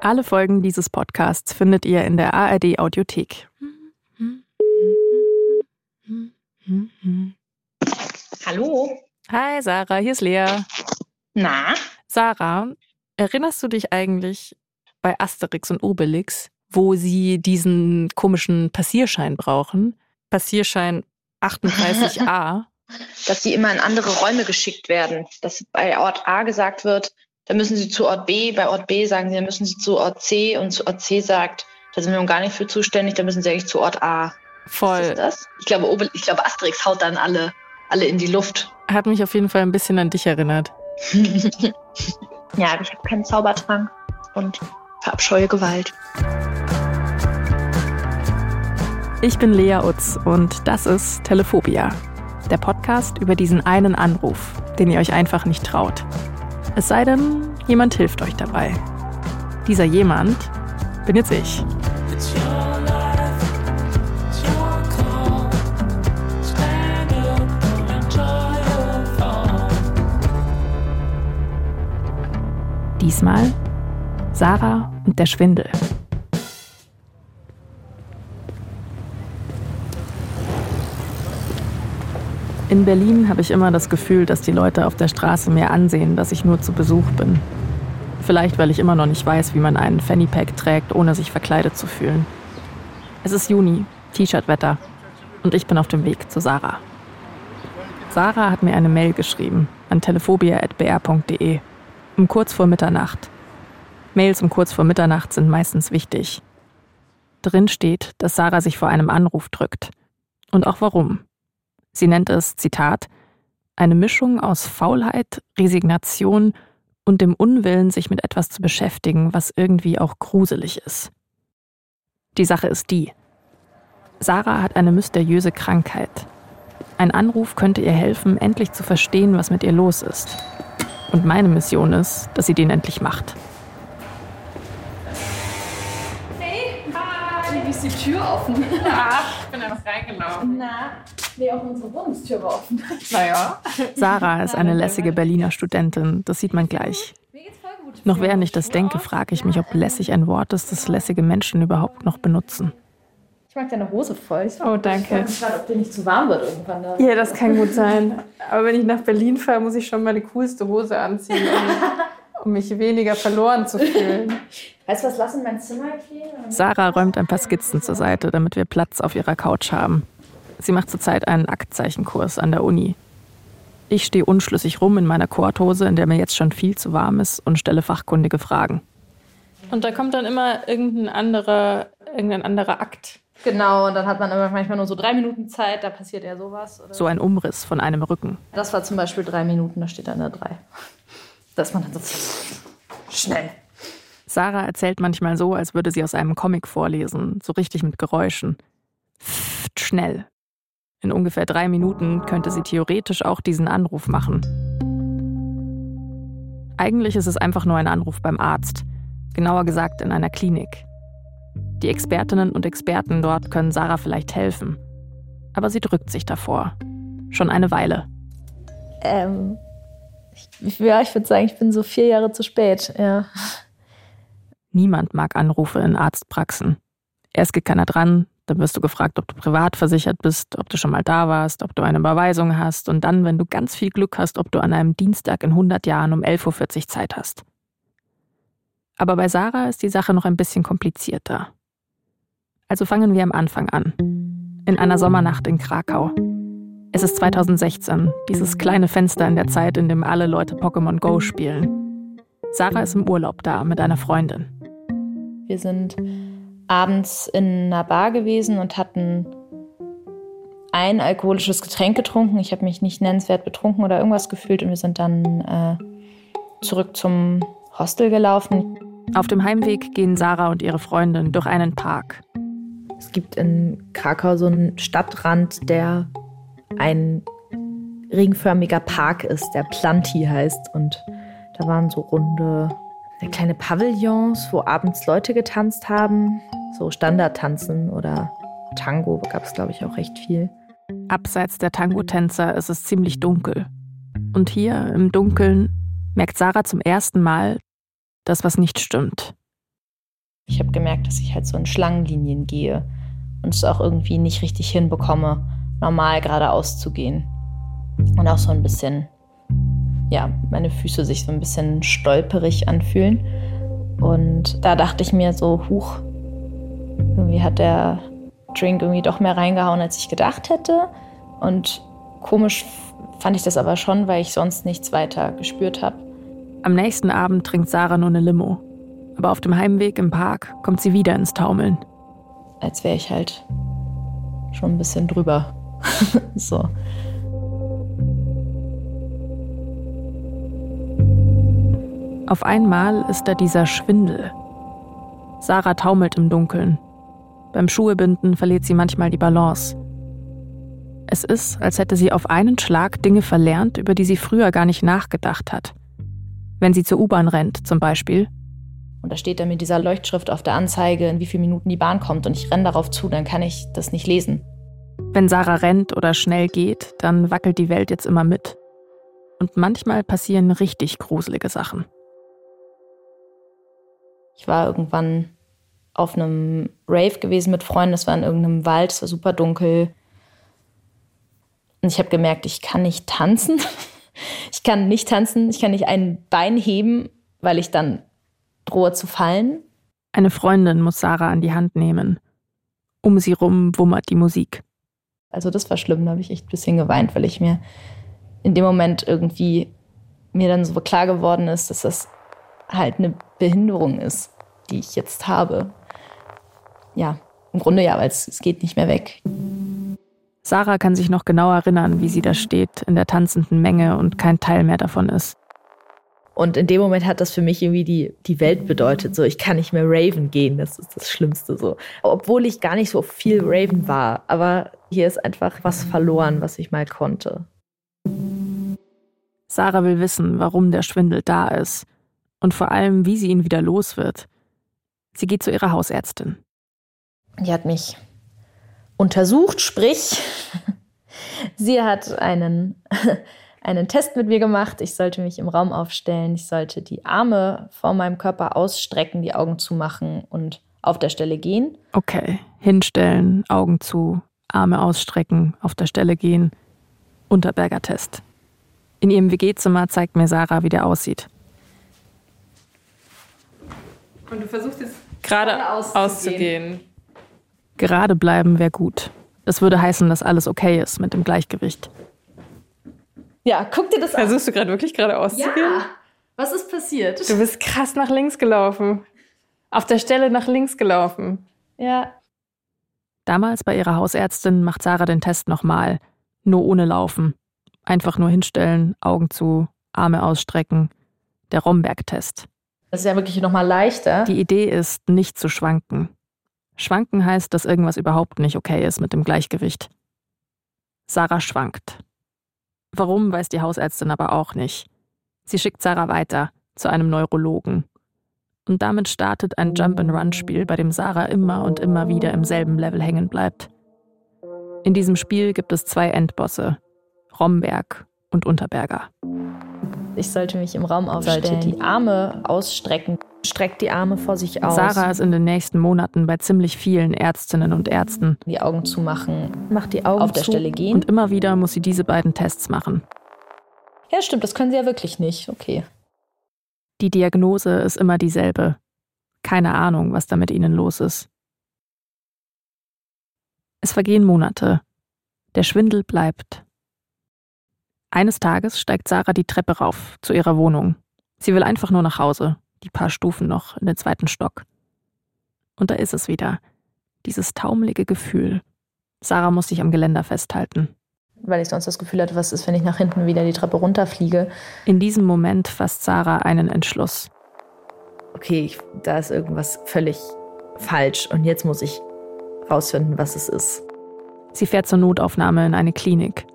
Alle Folgen dieses Podcasts findet ihr in der ARD Audiothek. Hallo. Hi Sarah, hier ist Lea. Na? Sarah, erinnerst du dich eigentlich bei Asterix und Obelix, wo sie diesen komischen Passierschein brauchen? Passierschein 38a. Dass sie immer in andere Räume geschickt werden. Dass bei Ort A gesagt wird, da müssen sie zu Ort B, bei Ort B sagen sie, da müssen sie zu Ort C und zu Ort C sagt, da sind wir gar nicht für zuständig, da müssen sie eigentlich zu Ort A. Voll. Ist das? Ich glaube, Obel ich glaube, Asterix haut dann alle, alle in die Luft. Hat mich auf jeden Fall ein bisschen an dich erinnert. ja, ich habe keinen Zaubertrank und verabscheue Gewalt. Ich bin Lea Utz und das ist Telephobia, der Podcast über diesen einen Anruf, den ihr euch einfach nicht traut. Es sei denn, jemand hilft euch dabei. Dieser jemand bin jetzt ich. Diesmal Sarah und der Schwindel. In Berlin habe ich immer das Gefühl, dass die Leute auf der Straße mir ansehen, dass ich nur zu Besuch bin. Vielleicht, weil ich immer noch nicht weiß, wie man einen Fanny Pack trägt, ohne sich verkleidet zu fühlen. Es ist Juni, T-Shirt-Wetter, und ich bin auf dem Weg zu Sarah. Sarah hat mir eine Mail geschrieben an telephobia.br.de um kurz vor Mitternacht. Mails um kurz vor Mitternacht sind meistens wichtig. Drin steht, dass Sarah sich vor einem Anruf drückt. Und auch warum. Sie nennt es, Zitat, eine Mischung aus Faulheit, Resignation und dem Unwillen, sich mit etwas zu beschäftigen, was irgendwie auch gruselig ist. Die Sache ist die. Sarah hat eine mysteriöse Krankheit. Ein Anruf könnte ihr helfen, endlich zu verstehen, was mit ihr los ist. Und meine Mission ist, dass sie den endlich macht. Hey, hi! Wie ist die Tür offen? Ja, ich bin einfach reingelaufen. Na, nee, auch unsere Wohnungstür war offen. Naja. Sarah ist eine lässige Berliner Studentin, das sieht man gleich. Mir geht's voll gut. Noch während ich das denke, frage ich mich, ob lässig ein Wort ist, das lässige Menschen überhaupt noch benutzen. Ich mag deine Hose voll. Ich Oh, danke. frage mich gerade, ob dir nicht zu warm wird irgendwann da. Ja, das kann gut sein. Aber wenn ich nach Berlin fahre, muss ich schon meine coolste Hose anziehen, um, um mich weniger verloren zu fühlen. Weißt du was, lass in mein Zimmer gehen? Sarah räumt ein paar Skizzen zur Seite, damit wir Platz auf ihrer Couch haben. Sie macht zurzeit einen Aktzeichenkurs an der Uni. Ich stehe unschlüssig rum in meiner Korthose, in der mir jetzt schon viel zu warm ist, und stelle fachkundige Fragen. Und da kommt dann immer irgendein anderer, irgendein anderer Akt. Genau, und dann hat man aber manchmal nur so drei Minuten Zeit, da passiert ja sowas. Oder So ein Umriss von einem Rücken. Das war zum Beispiel drei Minuten, da steht dann da drei. Dass man dann so schnell. Sarah erzählt manchmal so, als würde sie aus einem Comic vorlesen, so richtig mit Geräuschen. Pfft, schnell. In ungefähr drei Minuten könnte sie theoretisch auch diesen Anruf machen. Eigentlich ist es einfach nur ein Anruf beim Arzt, genauer gesagt in einer Klinik. Die Expertinnen und Experten dort können Sarah vielleicht helfen. Aber sie drückt sich davor. Schon eine Weile. Ähm, ich, ja, ich würde sagen, ich bin so vier Jahre zu spät, ja. Niemand mag Anrufe in Arztpraxen. Erst geht keiner dran, dann wirst du gefragt, ob du privat versichert bist, ob du schon mal da warst, ob du eine Überweisung hast und dann, wenn du ganz viel Glück hast, ob du an einem Dienstag in 100 Jahren um 11.40 Uhr Zeit hast. Aber bei Sarah ist die Sache noch ein bisschen komplizierter. Also fangen wir am Anfang an. In einer Sommernacht in Krakau. Es ist 2016, dieses kleine Fenster in der Zeit, in dem alle Leute Pokémon Go spielen. Sarah ist im Urlaub da mit einer Freundin. Wir sind abends in einer Bar gewesen und hatten ein alkoholisches Getränk getrunken. Ich habe mich nicht nennenswert betrunken oder irgendwas gefühlt und wir sind dann äh, zurück zum Hostel gelaufen. Auf dem Heimweg gehen Sarah und ihre Freundin durch einen Park. Es gibt in Krakau so einen Stadtrand, der ein ringförmiger Park ist, der Planti heißt. Und da waren so runde kleine Pavillons, wo abends Leute getanzt haben. So Standardtanzen oder Tango gab es, glaube ich, auch recht viel. Abseits der Tango-Tänzer ist es ziemlich dunkel. Und hier im Dunkeln merkt Sarah zum ersten Mal, dass was nicht stimmt. Ich habe gemerkt, dass ich halt so in Schlangenlinien gehe und es auch irgendwie nicht richtig hinbekomme, normal geradeaus zu gehen. Und auch so ein bisschen, ja, meine Füße sich so ein bisschen stolperig anfühlen. Und da dachte ich mir so, huch, irgendwie hat der Drink irgendwie doch mehr reingehauen, als ich gedacht hätte. Und komisch fand ich das aber schon, weil ich sonst nichts weiter gespürt habe. Am nächsten Abend trinkt Sarah nur eine Limo. Aber auf dem Heimweg im Park kommt sie wieder ins Taumeln. Als wäre ich halt schon ein bisschen drüber. so. Auf einmal ist da dieser Schwindel. Sarah taumelt im Dunkeln. Beim Schuhebinden verliert sie manchmal die Balance. Es ist, als hätte sie auf einen Schlag Dinge verlernt, über die sie früher gar nicht nachgedacht hat. Wenn sie zur U-Bahn rennt, zum Beispiel. Und da steht dann mit dieser Leuchtschrift auf der Anzeige, in wie vielen Minuten die Bahn kommt und ich renne darauf zu, dann kann ich das nicht lesen. Wenn Sarah rennt oder schnell geht, dann wackelt die Welt jetzt immer mit. Und manchmal passieren richtig gruselige Sachen. Ich war irgendwann auf einem Rave gewesen mit Freunden, es war in irgendeinem Wald, es war super dunkel. Und ich habe gemerkt, ich kann nicht tanzen. Ich kann nicht tanzen, ich kann nicht ein Bein heben, weil ich dann drohe zu fallen. Eine Freundin muss Sarah an die Hand nehmen. Um sie rum wummert die Musik. Also das war schlimm, da habe ich echt ein bisschen geweint, weil ich mir in dem Moment irgendwie mir dann so klar geworden ist, dass das halt eine Behinderung ist, die ich jetzt habe. Ja, im Grunde ja, weil es, es geht nicht mehr weg. Sarah kann sich noch genau erinnern, wie sie da steht in der tanzenden Menge und kein Teil mehr davon ist. Und in dem Moment hat das für mich irgendwie die, die Welt bedeutet. So, ich kann nicht mehr Raven gehen, das ist das Schlimmste so. Obwohl ich gar nicht so viel Raven war. Aber hier ist einfach was verloren, was ich mal konnte. Sarah will wissen, warum der Schwindel da ist. Und vor allem, wie sie ihn wieder los wird. Sie geht zu ihrer Hausärztin. Die hat mich untersucht, sprich, sie hat einen, einen Test mit mir gemacht. Ich sollte mich im Raum aufstellen, ich sollte die Arme vor meinem Körper ausstrecken, die Augen zumachen und auf der Stelle gehen. Okay, hinstellen, Augen zu, Arme ausstrecken, auf der Stelle gehen. Unterberger Test. In ihrem WG-Zimmer zeigt mir Sarah, wie der aussieht. Und du versuchst jetzt gerade auszugehen. auszugehen. Gerade bleiben wäre gut. Das würde heißen, dass alles okay ist mit dem Gleichgewicht. Ja, guck dir das an. Versuchst du gerade wirklich gerade auszugehen? Ja. Was ist passiert? Du bist krass nach links gelaufen. Auf der Stelle nach links gelaufen. Ja. Damals bei ihrer Hausärztin macht Sarah den Test nochmal. Nur ohne Laufen. Einfach nur hinstellen, Augen zu, Arme ausstrecken. Der Romberg-Test. Das ist ja wirklich nochmal leichter. Die Idee ist, nicht zu schwanken. Schwanken heißt, dass irgendwas überhaupt nicht okay ist mit dem Gleichgewicht. Sarah schwankt. Warum, weiß die Hausärztin aber auch nicht. Sie schickt Sarah weiter zu einem Neurologen. Und damit startet ein Jump-and-Run-Spiel, bei dem Sarah immer und immer wieder im selben Level hängen bleibt. In diesem Spiel gibt es zwei Endbosse, Romberg und Unterberger. Ich sollte mich im Raum aufstellen, sollte die Arme ausstrecken, streckt die Arme vor sich aus. Sarah ist in den nächsten Monaten bei ziemlich vielen Ärztinnen und Ärzten. Die Augen zumachen, macht die Augen auf der Stelle gehen. Und immer wieder muss sie diese beiden Tests machen. Ja, stimmt, das können sie ja wirklich nicht. Okay. Die Diagnose ist immer dieselbe. Keine Ahnung, was da mit ihnen los ist. Es vergehen Monate. Der Schwindel bleibt. Eines Tages steigt Sarah die Treppe rauf zu ihrer Wohnung. Sie will einfach nur nach Hause, die paar Stufen noch in den zweiten Stock. Und da ist es wieder, dieses taumelige Gefühl. Sarah muss sich am Geländer festhalten. Weil ich sonst das Gefühl hatte, was ist, wenn ich nach hinten wieder die Treppe runterfliege. In diesem Moment fasst Sarah einen Entschluss. Okay, ich, da ist irgendwas völlig falsch und jetzt muss ich rausfinden, was es ist. Sie fährt zur Notaufnahme in eine Klinik.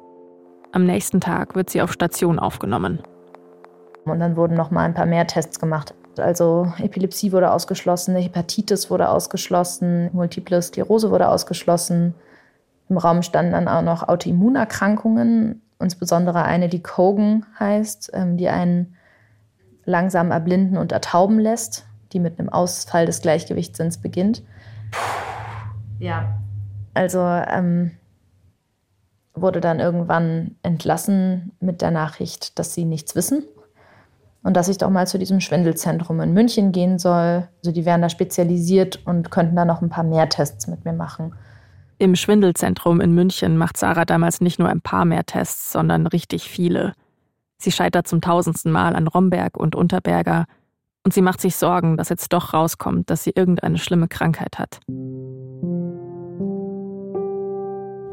Am nächsten Tag wird sie auf Station aufgenommen. Und dann wurden noch mal ein paar mehr Tests gemacht. Also Epilepsie wurde ausgeschlossen, Hepatitis wurde ausgeschlossen, Multiple Sklerose wurde ausgeschlossen. Im Raum standen dann auch noch Autoimmunerkrankungen, insbesondere eine, die Cogan heißt, ähm, die einen langsam erblinden und ertauben lässt. die mit einem Ausfall des Gleichgewichtssinns beginnt. Ja. Also ähm, wurde dann irgendwann entlassen mit der Nachricht, dass sie nichts wissen und dass ich doch mal zu diesem Schwindelzentrum in München gehen soll. Also die wären da spezialisiert und könnten da noch ein paar mehr Tests mit mir machen. Im Schwindelzentrum in München macht Sarah damals nicht nur ein paar mehr Tests, sondern richtig viele. Sie scheitert zum tausendsten Mal an Romberg und Unterberger und sie macht sich Sorgen, dass jetzt doch rauskommt, dass sie irgendeine schlimme Krankheit hat.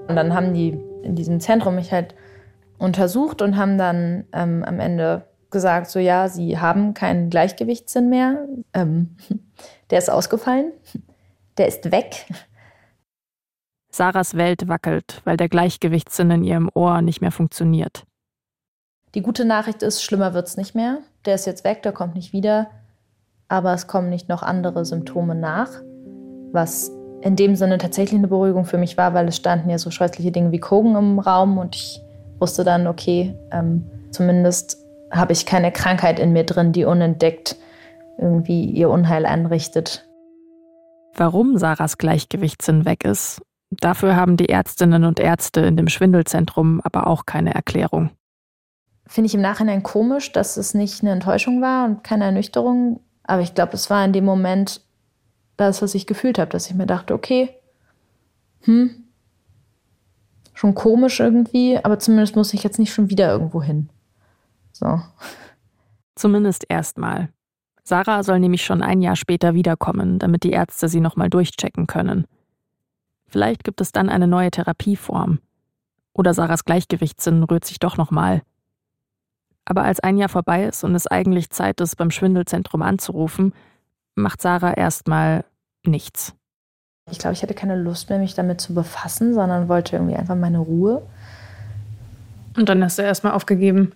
Und dann haben die in diesem Zentrum mich halt untersucht und haben dann ähm, am Ende gesagt, so ja, sie haben keinen Gleichgewichtssinn mehr. Ähm, der ist ausgefallen. Der ist weg. Sarahs Welt wackelt, weil der Gleichgewichtssinn in ihrem Ohr nicht mehr funktioniert. Die gute Nachricht ist, schlimmer wird es nicht mehr. Der ist jetzt weg, der kommt nicht wieder. Aber es kommen nicht noch andere Symptome nach, was in dem Sinne tatsächlich eine Beruhigung für mich war, weil es standen ja so scheußliche Dinge wie Kogen im Raum und ich wusste dann, okay, ähm, zumindest habe ich keine Krankheit in mir drin, die unentdeckt irgendwie ihr Unheil anrichtet. Warum Sarahs Gleichgewichtssinn weg ist, dafür haben die Ärztinnen und Ärzte in dem Schwindelzentrum aber auch keine Erklärung. Finde ich im Nachhinein komisch, dass es nicht eine Enttäuschung war und keine Ernüchterung. Aber ich glaube, es war in dem Moment das, was ich gefühlt habe, dass ich mir dachte, okay, hm, schon komisch irgendwie, aber zumindest muss ich jetzt nicht schon wieder irgendwo hin. So. Zumindest erstmal. Sarah soll nämlich schon ein Jahr später wiederkommen, damit die Ärzte sie nochmal durchchecken können. Vielleicht gibt es dann eine neue Therapieform. Oder Sarahs Gleichgewichtssinn rührt sich doch nochmal. Aber als ein Jahr vorbei ist und es eigentlich Zeit ist, beim Schwindelzentrum anzurufen, macht Sarah erstmal nichts. Ich glaube, ich hatte keine Lust mehr, mich damit zu befassen, sondern wollte irgendwie einfach meine Ruhe. Und dann hast du erstmal aufgegeben.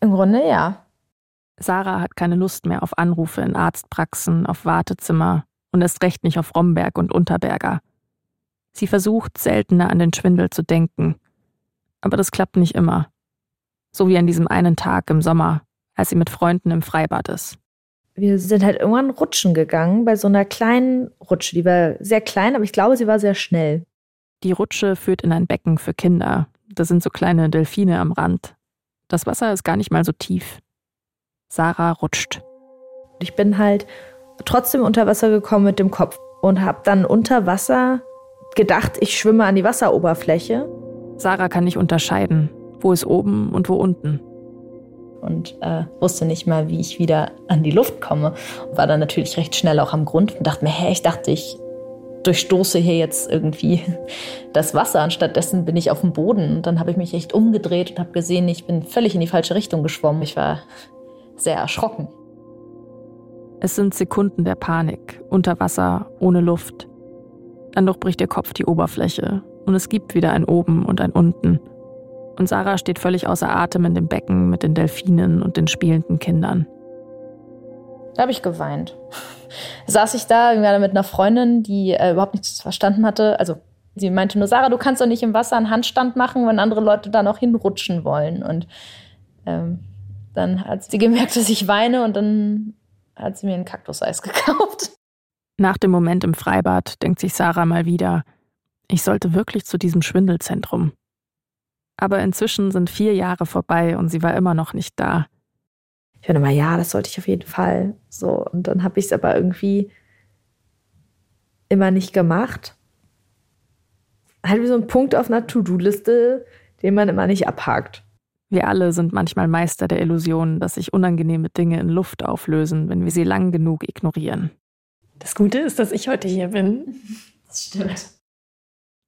Im Grunde ja. Sarah hat keine Lust mehr auf Anrufe in Arztpraxen, auf Wartezimmer und erst recht nicht auf Romberg und Unterberger. Sie versucht, seltener an den Schwindel zu denken. Aber das klappt nicht immer. So wie an diesem einen Tag im Sommer, als sie mit Freunden im Freibad ist. Wir sind halt irgendwann rutschen gegangen bei so einer kleinen Rutsche. Die war sehr klein, aber ich glaube, sie war sehr schnell. Die Rutsche führt in ein Becken für Kinder. Da sind so kleine Delfine am Rand. Das Wasser ist gar nicht mal so tief. Sarah rutscht. Ich bin halt trotzdem unter Wasser gekommen mit dem Kopf und habe dann unter Wasser gedacht, ich schwimme an die Wasseroberfläche. Sarah kann nicht unterscheiden, wo ist oben und wo unten. Und äh, wusste nicht mal, wie ich wieder an die Luft komme. War dann natürlich recht schnell auch am Grund und dachte mir, hä, ich dachte, ich durchstoße hier jetzt irgendwie das Wasser. Anstattdessen bin ich auf dem Boden. Und dann habe ich mich echt umgedreht und habe gesehen, ich bin völlig in die falsche Richtung geschwommen. Ich war sehr erschrocken. Es sind Sekunden der Panik, unter Wasser, ohne Luft. Dann durchbricht ihr Kopf die Oberfläche und es gibt wieder ein Oben und ein Unten. Und Sarah steht völlig außer Atem in dem Becken mit den Delfinen und den spielenden Kindern. Da habe ich geweint saß ich da irgendwie mit einer Freundin, die äh, überhaupt nichts verstanden hatte. Also sie meinte nur, Sarah, du kannst doch nicht im Wasser einen Handstand machen, wenn andere Leute da noch hinrutschen wollen. Und ähm, dann hat sie gemerkt, dass ich weine und dann hat sie mir ein Kaktuseis gekauft. Nach dem Moment im Freibad denkt sich Sarah mal wieder, ich sollte wirklich zu diesem Schwindelzentrum. Aber inzwischen sind vier Jahre vorbei und sie war immer noch nicht da. Ich finde mal, ja, das sollte ich auf jeden Fall. So, und dann habe ich es aber irgendwie immer nicht gemacht. Halt wie so ein Punkt auf einer To-Do-Liste, den man immer nicht abhakt. Wir alle sind manchmal Meister der Illusion, dass sich unangenehme Dinge in Luft auflösen, wenn wir sie lang genug ignorieren. Das Gute ist, dass ich heute hier bin. Das stimmt.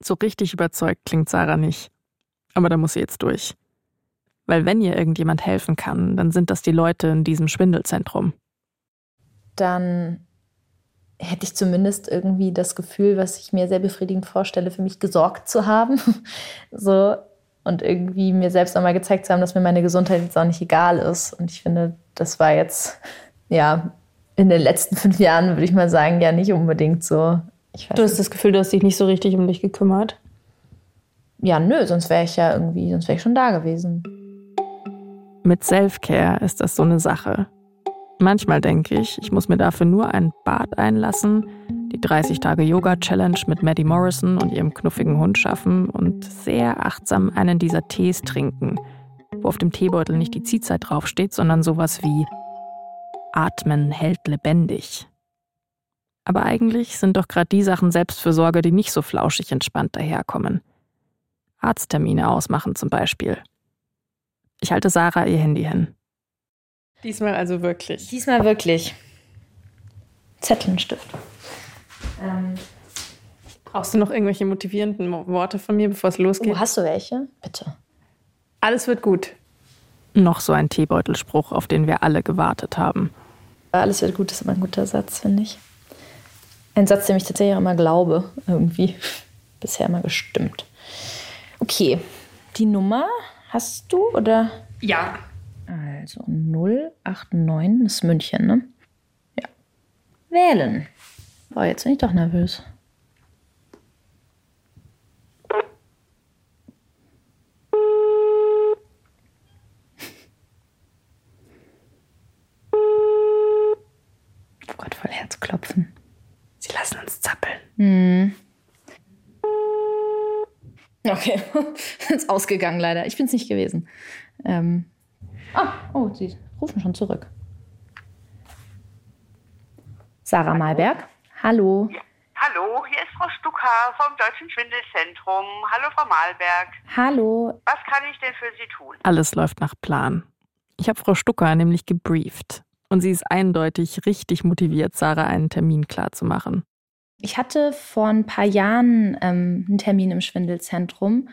So richtig überzeugt klingt Sarah nicht. Aber da muss sie jetzt durch. Weil wenn ihr irgendjemand helfen kann, dann sind das die Leute in diesem Schwindelzentrum. Dann hätte ich zumindest irgendwie das Gefühl, was ich mir sehr befriedigend vorstelle, für mich gesorgt zu haben. so und irgendwie mir selbst einmal gezeigt zu haben, dass mir meine Gesundheit jetzt auch nicht egal ist. Und ich finde, das war jetzt, ja, in den letzten fünf Jahren, würde ich mal sagen, ja nicht unbedingt so. du hast das Gefühl, du hast dich nicht so richtig um dich gekümmert? Ja, nö, sonst wäre ich ja irgendwie, sonst wäre ich schon da gewesen. Mit Selfcare ist das so eine Sache. Manchmal denke ich, ich muss mir dafür nur ein Bad einlassen, die 30-Tage-Yoga-Challenge mit Maddie Morrison und ihrem knuffigen Hund schaffen und sehr achtsam einen dieser Tees trinken, wo auf dem Teebeutel nicht die Ziehzeit draufsteht, sondern sowas wie Atmen hält lebendig. Aber eigentlich sind doch gerade die Sachen Selbstfürsorge, die nicht so flauschig entspannt daherkommen. Arzttermine ausmachen zum Beispiel. Ich halte Sarah ihr Handy hin. Diesmal also wirklich. Diesmal wirklich. Zettel und Stift. Ähm. Brauchst du noch irgendwelche motivierenden Worte von mir, bevor es losgeht? Oh, hast du welche? Bitte. Alles wird gut. Noch so ein Teebeutelspruch, auf den wir alle gewartet haben. Alles wird gut, ist immer ein guter Satz, finde ich. Ein Satz, dem ich tatsächlich auch immer glaube, irgendwie. Bisher immer gestimmt. Okay, die Nummer hast du oder? Ja. Also 089 ist München, ne? Ja. Wählen. Boah, jetzt bin ich doch nervös. Oh Gott, voll Herzklopfen. Sie lassen uns zappeln. Hm. Okay, ist ausgegangen leider. Ich bin es nicht gewesen. Ähm. Ah, oh, Sie rufen schon zurück. Sarah Malberg. Hallo. Ja. Hallo, hier ist Frau Stucker vom Deutschen Schwindelzentrum. Hallo, Frau Malberg. Hallo. Was kann ich denn für Sie tun? Alles läuft nach Plan. Ich habe Frau Stucker nämlich gebrieft. Und sie ist eindeutig richtig motiviert, Sarah einen Termin klarzumachen. Ich hatte vor ein paar Jahren ähm, einen Termin im Schwindelzentrum.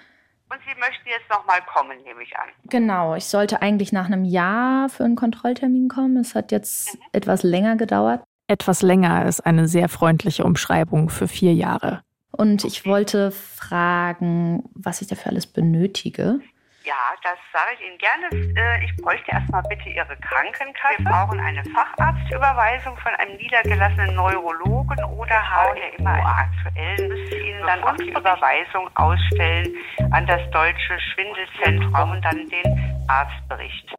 Und Sie möchten jetzt nochmal kommen, nehme ich an. Genau, ich sollte eigentlich nach einem Jahr für einen Kontrolltermin kommen. Es hat jetzt mhm. etwas länger gedauert. Etwas länger ist eine sehr freundliche Umschreibung für vier Jahre. Und ich wollte fragen, was ich dafür alles benötige. Ja, das sage ich Ihnen gerne. Äh, ich bräuchte erstmal bitte Ihre Krankenkasse. Wir brauchen eine Facharztüberweisung von einem niedergelassenen Neurologen oder haben ja immer aktuell, müsste Ihnen dann auch die Überweisung ausstellen an das Deutsche Schwindelzentrum und dann den Arztbericht.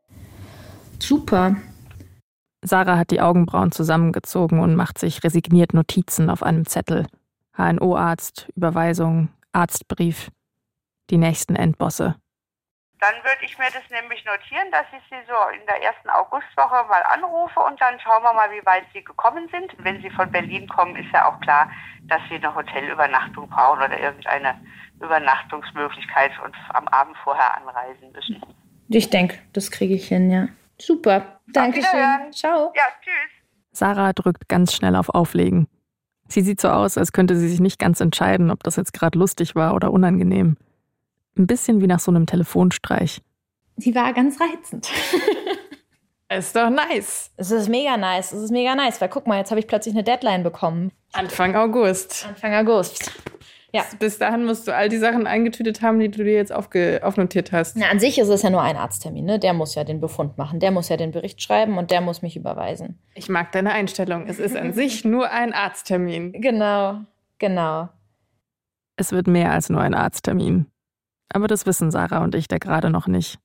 Super. Sarah hat die Augenbrauen zusammengezogen und macht sich resigniert Notizen auf einem Zettel. HNO-Arzt, Überweisung, Arztbrief. Die nächsten Endbosse. Dann würde ich mir das nämlich notieren, dass ich Sie so in der ersten Augustwoche mal anrufe und dann schauen wir mal, wie weit Sie gekommen sind. Wenn Sie von Berlin kommen, ist ja auch klar, dass Sie eine Hotelübernachtung brauchen oder irgendeine Übernachtungsmöglichkeit und am Abend vorher anreisen müssen. Ich denke, das kriege ich hin, ja. Super. Dankeschön. Ciao. Ja, tschüss. Sarah drückt ganz schnell auf Auflegen. Sie sieht so aus, als könnte sie sich nicht ganz entscheiden, ob das jetzt gerade lustig war oder unangenehm. Ein bisschen wie nach so einem Telefonstreich. Sie war ganz reizend. ist doch nice. Es ist mega nice. Es ist mega nice, weil guck mal, jetzt habe ich plötzlich eine Deadline bekommen. Anfang August. Anfang August. Ja. Bis dahin musst du all die Sachen eingetütet haben, die du dir jetzt aufnotiert hast. Na, an sich ist es ja nur ein Arzttermin. Ne? Der muss ja den Befund machen. Der muss ja den Bericht schreiben und der muss mich überweisen. Ich mag deine Einstellung. Es ist an sich nur ein Arzttermin. Genau, genau. Es wird mehr als nur ein Arzttermin. Aber das wissen Sarah und ich da gerade noch nicht.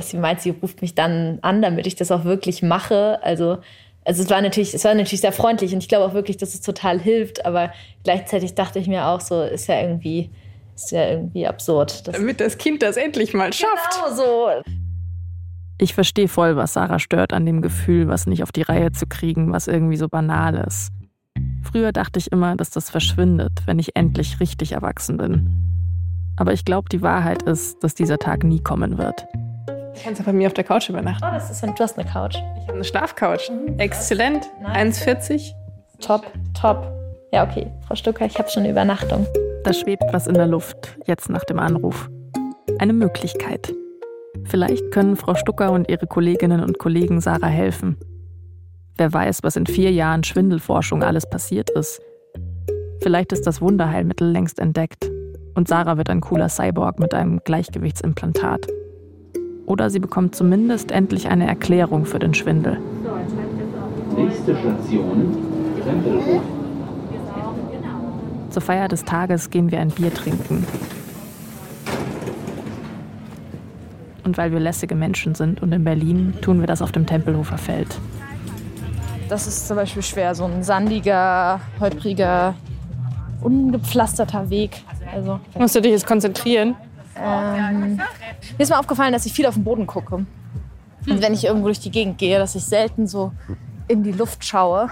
Sie meint, sie ruft mich dann an, damit ich das auch wirklich mache. Also, also es war natürlich, es war natürlich sehr freundlich und ich glaube auch wirklich, dass es total hilft. Aber gleichzeitig dachte ich mir auch so, ist ja irgendwie, ist ja irgendwie absurd. Damit das Kind das endlich mal schafft. Genau so. Ich verstehe voll, was Sarah stört an dem Gefühl, was nicht auf die Reihe zu kriegen, was irgendwie so banal ist. Früher dachte ich immer, dass das verschwindet, wenn ich endlich richtig erwachsen bin. Aber ich glaube, die Wahrheit ist, dass dieser Tag nie kommen wird. Du kannst ja bei mir auf der Couch übernachten. Oh, das ist ein, du hast eine Couch. Ich habe eine Schlafcouch. Mhm. Exzellent. 1,40. Top, top. Ja, okay, Frau Stucker, ich habe schon eine Übernachtung. Da schwebt was in der Luft, jetzt nach dem Anruf. Eine Möglichkeit. Vielleicht können Frau Stucker und ihre Kolleginnen und Kollegen Sarah helfen. Wer weiß, was in vier Jahren Schwindelforschung alles passiert ist. Vielleicht ist das Wunderheilmittel längst entdeckt und Sarah wird ein cooler Cyborg mit einem Gleichgewichtsimplantat. Oder sie bekommt zumindest endlich eine Erklärung für den Schwindel. Nächste Station, Tempelhof. Zur Feier des Tages gehen wir ein Bier trinken. Und weil wir lässige Menschen sind und in Berlin, tun wir das auf dem Tempelhofer Feld. das ist zum Beispiel schwer. So ein sandiger, holpriger, ungepflasterter Weg. Also, Musst du dich jetzt konzentrieren? ähm, mir ist mal aufgefallen, dass ich viel auf den Boden gucke. Und wenn ich irgendwo durch die Gegend gehe, dass ich selten so in die Luft schaue.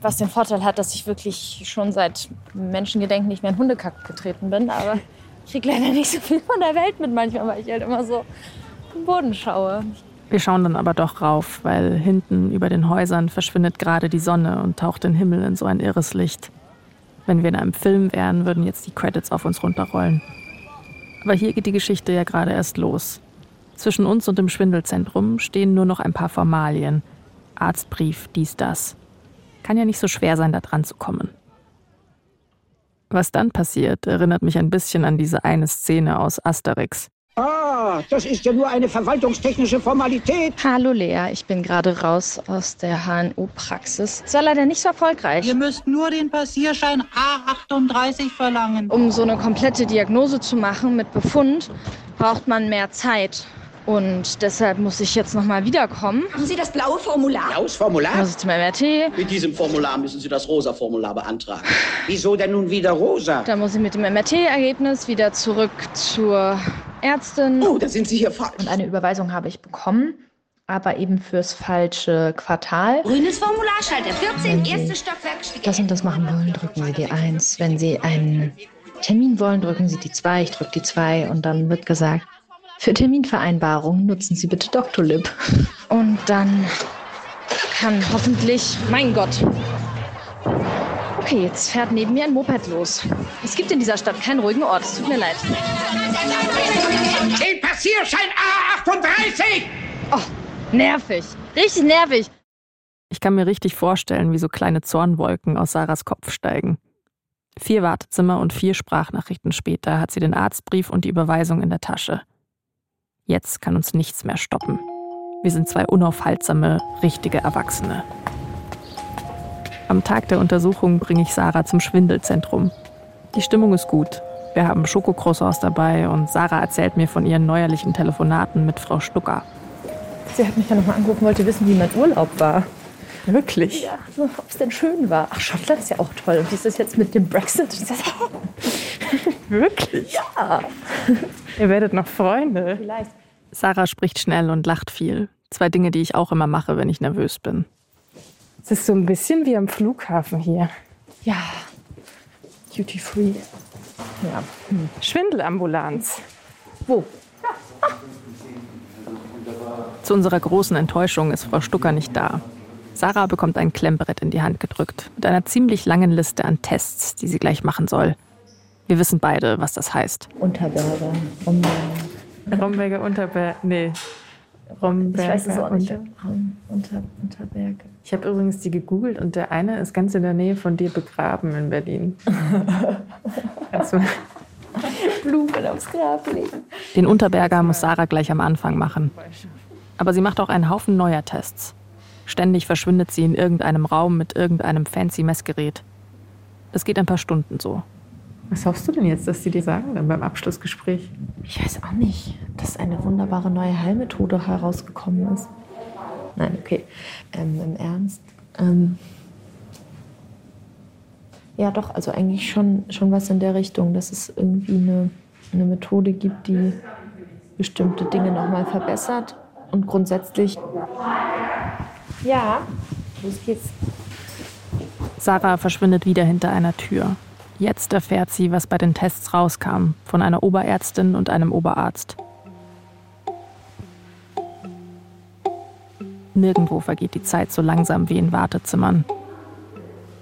Was den Vorteil hat, dass ich wirklich schon seit Menschengedenken nicht mehr in Hundekack getreten bin. Aber ich kriege leider nicht so viel von der Welt mit manchmal, weil ich halt immer so auf den Boden schaue. Wir schauen dann aber doch rauf, weil hinten über den Häusern verschwindet gerade die Sonne und taucht den Himmel in so ein irres Licht. Wenn wir in einem Film wären, würden jetzt die Credits auf uns runterrollen. Aber hier geht die Geschichte ja gerade erst los. Zwischen uns und dem Schwindelzentrum stehen nur noch ein paar Formalien. Arztbrief, dies, das. Kann ja nicht so schwer sein, da dran zu kommen. Was dann passiert, erinnert mich ein bisschen an diese eine Szene aus Asterix. Ah, das ist ja nur eine verwaltungstechnische Formalität. Hallo Lea, ich bin gerade raus aus der HNO-Praxis. Es war leider nicht so erfolgreich. Ihr müsst nur den Passierschein A38 verlangen. Um so eine komplette Diagnose zu machen mit Befund, braucht man mehr Zeit. Und deshalb muss ich jetzt nochmal wiederkommen. Haben Sie das blaue Formular? Blaues Formular? Ich zum MRT. Mit diesem Formular müssen Sie das rosa Formular beantragen. Wieso denn nun wieder rosa? Dann muss ich mit dem MRT-Ergebnis wieder zurück zur Ärztin. Oh, da sind Sie hier falsch. Und eine Überweisung habe ich bekommen, aber eben fürs falsche Quartal. Grünes Formular, Schalter 14, erstes Stockwerk. das und das machen wollen, drücken Sie die 1. Wenn Sie einen Termin wollen, drücken Sie die 2. Ich drücke die 2 und dann wird gesagt, für Terminvereinbarungen nutzen Sie bitte Doctolib. Und dann kann hoffentlich, mein Gott. Okay, jetzt fährt neben mir ein Moped los. Es gibt in dieser Stadt keinen ruhigen Ort. Es tut mir leid. Den Passierschein A38! Oh, nervig. Richtig nervig. Ich kann mir richtig vorstellen, wie so kleine Zornwolken aus Sarahs Kopf steigen. Vier Wartezimmer und vier Sprachnachrichten später hat sie den Arztbrief und die Überweisung in der Tasche. Jetzt kann uns nichts mehr stoppen. Wir sind zwei unaufhaltsame, richtige Erwachsene. Am Tag der Untersuchung bringe ich Sarah zum Schwindelzentrum. Die Stimmung ist gut. Wir haben Schokocroissants dabei und Sarah erzählt mir von ihren neuerlichen Telefonaten mit Frau Stucker. Sie hat mich ja nochmal angerufen, wollte wissen, wie mein Urlaub war. Wirklich? Ja, ob es denn schön war. Ach, Schottland ist ja auch toll. Und wie ist das jetzt mit dem Brexit? Wirklich? Ja. Ihr werdet noch Freunde. Vielleicht. Sarah spricht schnell und lacht viel. Zwei Dinge, die ich auch immer mache, wenn ich nervös bin. Es ist so ein bisschen wie am Flughafen hier. Ja. Duty free. Ja. Schwindelambulanz. Wo? Zu unserer großen Enttäuschung ist Frau Stucker nicht da. Sarah bekommt ein Klemmbrett in die Hand gedrückt mit einer ziemlich langen Liste an Tests, die sie gleich machen soll. Wir wissen beide, was das heißt. Unterberger. Romberger. Romberger Unterberg. Nee. Ich Romberger. weiß es auch nicht. Unter- Unter, Unterberg. Ich habe übrigens die gegoogelt und der eine ist ganz in der Nähe von dir begraben in Berlin. also, Blumen aufs Grab legen. Den Unterberger muss Sarah gleich am Anfang machen. Aber sie macht auch einen Haufen neuer Tests. Ständig verschwindet sie in irgendeinem Raum mit irgendeinem fancy Messgerät. Das geht ein paar Stunden so. was hoffst du denn jetzt, dass die dir sagen dann beim Abschlussgespräch? Ich weiß auch nicht, dass eine wunderbare neue Heilmethode herausgekommen ist. Nein, okay. Ähm, Im Ernst. Ähm, ja, doch, also eigentlich schon, schon was in der Richtung, dass es irgendwie eine, eine Methode gibt, die bestimmte Dinge nochmal verbessert. Und grundsätzlich. Ja, los geht's. Sarah verschwindet wieder hinter einer Tür. Jetzt erfährt sie, was bei den Tests rauskam, von einer Oberärztin und einem Oberarzt. Nirgendwo vergeht die Zeit so langsam wie in Wartezimmern.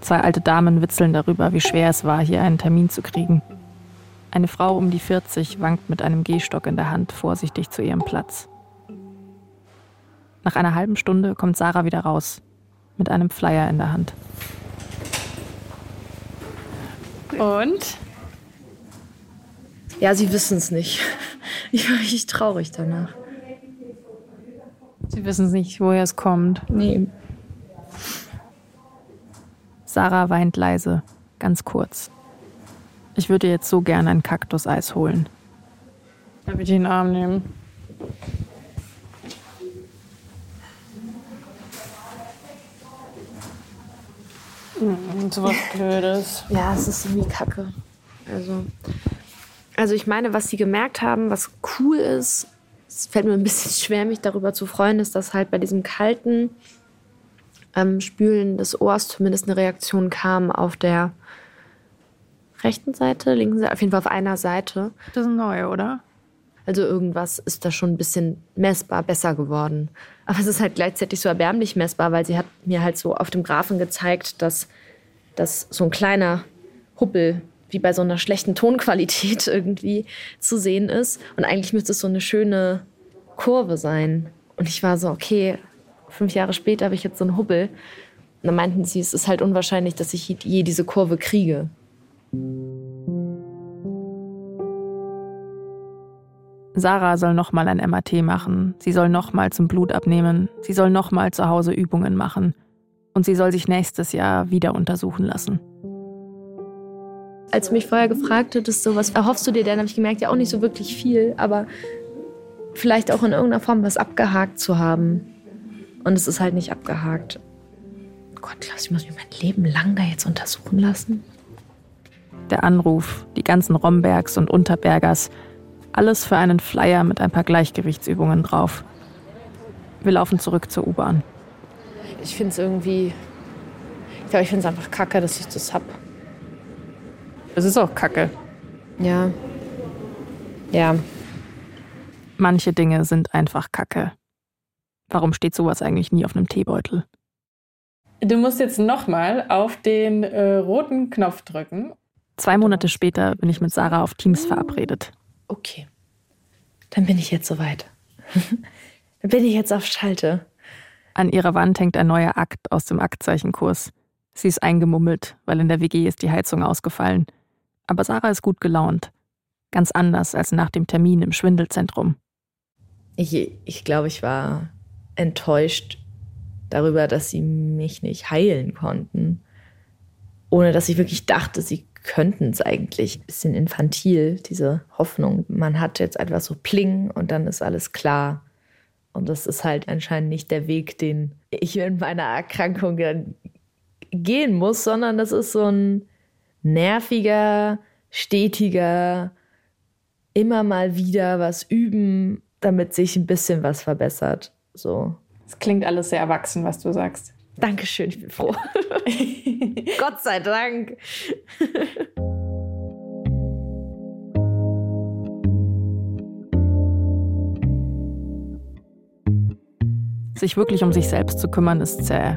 Zwei alte Damen witzeln darüber, wie schwer es war, hier einen Termin zu kriegen. Eine Frau um die 40 wankt mit einem Gehstock in der Hand vorsichtig zu ihrem Platz. Nach einer halben Stunde kommt Sarah wieder raus, mit einem Flyer in der Hand. Und? Ja, sie wissen es nicht. Ich war richtig traurig danach. Sie wissen nicht, woher es kommt. Nee, Sarah weint leise, ganz kurz. Ich würde jetzt so gern ein Kaktuseis holen. Darf ich den Arm nehmen? Mhm, so was Blödes. Ja, es ist irgendwie kacke. Also, also ich meine, was sie gemerkt haben, was cool ist, es fällt mir ein bisschen schwer, mich darüber zu freuen, ist, dass halt bei diesem kalten ähm, Spülen des Ohrs zumindest eine Reaktion kam auf der rechten Seite, linken Seite, auf jeden Fall auf einer Seite. Das ist neu, oder? Also irgendwas ist da schon ein bisschen messbar besser geworden. Aber es ist halt gleichzeitig so erbärmlich messbar, weil sie hat mir halt so auf dem Graphen gezeigt, dass, dass so ein kleiner Huppel wie bei so einer schlechten Tonqualität irgendwie zu sehen ist. Und eigentlich müsste es so eine schöne Kurve sein. Und ich war so, okay, fünf Jahre später habe ich jetzt so einen Hubbel. Und dann meinten sie, es ist halt unwahrscheinlich, dass ich je diese Kurve kriege. Sarah soll nochmal ein MAT machen. Sie soll nochmal zum Blut abnehmen. Sie soll nochmal zu Hause Übungen machen. Und sie soll sich nächstes Jahr wieder untersuchen lassen. Als du mich vorher gefragt hattest, so was erhoffst du dir denn, habe ich gemerkt, ja auch nicht so wirklich viel, aber vielleicht auch in irgendeiner Form was abgehakt zu haben. Und es ist halt nicht abgehakt. Gott, Klaus, ich muss mich mein Leben lang da jetzt untersuchen lassen. Der Anruf, die ganzen Rombergs und Unterbergers, alles für einen Flyer mit ein paar Gleichgewichtsübungen drauf. Wir laufen zurück zur U-Bahn. Ich finde es irgendwie. Ich glaube, ich finde es einfach kacke, dass ich das hab. Es ist auch kacke. Ja. Ja. Manche Dinge sind einfach kacke. Warum steht sowas eigentlich nie auf einem Teebeutel? Du musst jetzt nochmal auf den äh, roten Knopf drücken. Zwei Monate später bin ich mit Sarah auf Teams verabredet. Okay. Dann bin ich jetzt soweit. Dann bin ich jetzt auf Schalte. An ihrer Wand hängt ein neuer Akt aus dem Aktzeichenkurs. Sie ist eingemummelt, weil in der WG ist die Heizung ausgefallen. Aber Sarah ist gut gelaunt. Ganz anders als nach dem Termin im Schwindelzentrum. Ich, ich glaube, ich war enttäuscht darüber, dass sie mich nicht heilen konnten. Ohne dass ich wirklich dachte, sie könnten es eigentlich. Bisschen infantil, diese Hoffnung. Man hat jetzt einfach so Pling und dann ist alles klar. Und das ist halt anscheinend nicht der Weg, den ich in meiner Erkrankung gehen muss, sondern das ist so ein nerviger, stetiger, immer mal wieder was üben, damit sich ein bisschen was verbessert. So. Es klingt alles sehr erwachsen, was du sagst. Dankeschön, ich bin froh. Gott sei Dank. Sich wirklich um sich selbst zu kümmern, ist zäh,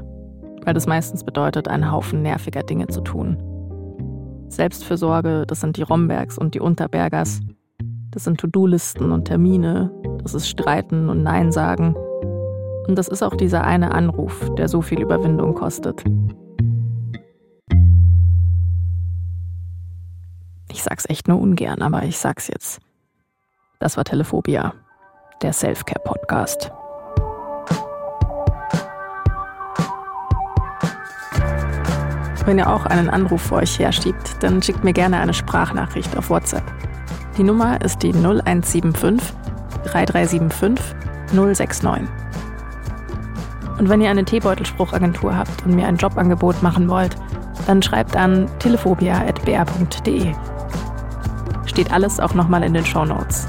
weil das meistens bedeutet, einen Haufen nerviger Dinge zu tun. Selbstfürsorge, das sind die Rombergs und die Unterbergers. Das sind To-Do-Listen und Termine. Das ist Streiten und Nein sagen. Und das ist auch dieser eine Anruf, der so viel Überwindung kostet. Ich sag's echt nur ungern, aber ich sag's jetzt. Das war Telephobia, der Self-Care-Podcast. Wenn ihr auch einen Anruf vor euch herschiebt, dann schickt mir gerne eine Sprachnachricht auf WhatsApp. Die Nummer ist die 0175 3375 069. Und wenn ihr eine Teebeutelspruchagentur habt und mir ein Jobangebot machen wollt, dann schreibt an telephobia.br.de. Steht alles auch nochmal in den Show Notes.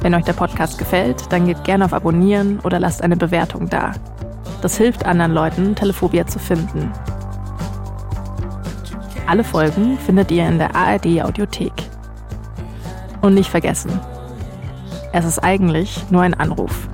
Wenn euch der Podcast gefällt, dann gebt gerne auf Abonnieren oder lasst eine Bewertung da. Das hilft anderen Leuten, Telephobia zu finden. Alle Folgen findet ihr in der ARD Audiothek. Und nicht vergessen, es ist eigentlich nur ein Anruf.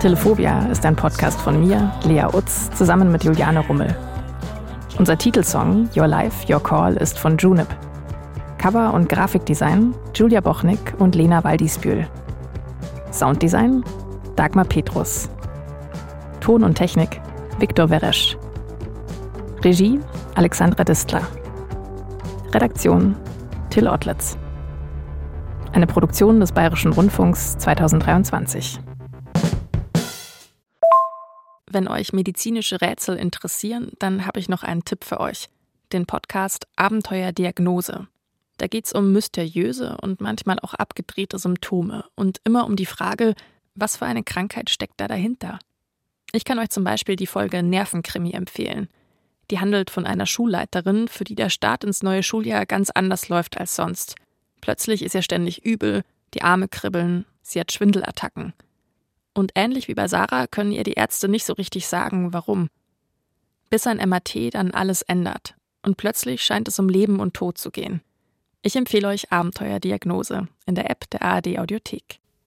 Telephobia ist ein Podcast von mir, Lea Utz, zusammen mit Juliane Rummel. Unser Titelsong Your Life, Your Call ist von Junip. Cover und Grafikdesign Julia Bochnik und Lena Waldisbühl. Sounddesign Dagmar Petrus. Ton und Technik Viktor Weresch. Regie Alexandra Distler. Redaktion Till Ottlitz. Eine Produktion des Bayerischen Rundfunks 2023. Wenn euch medizinische Rätsel interessieren, dann habe ich noch einen Tipp für euch. Den Podcast Abenteuer Diagnose. Da geht's um mysteriöse und manchmal auch abgedrehte Symptome und immer um die Frage, was für eine Krankheit steckt da dahinter? Ich kann euch zum Beispiel die Folge Nervenkrimi empfehlen. Die handelt von einer Schulleiterin, für die der Start ins neue Schuljahr ganz anders läuft als sonst. Plötzlich ist ihr ständig übel, die Arme kribbeln, sie hat Schwindelattacken. Und ähnlich wie bei Sarah können ihr die Ärzte nicht so richtig sagen, warum. Bis ein MRT dann alles ändert und plötzlich scheint es um Leben und Tod zu gehen. Ich empfehle euch Abenteuerdiagnose in der App der ARD Audiothek.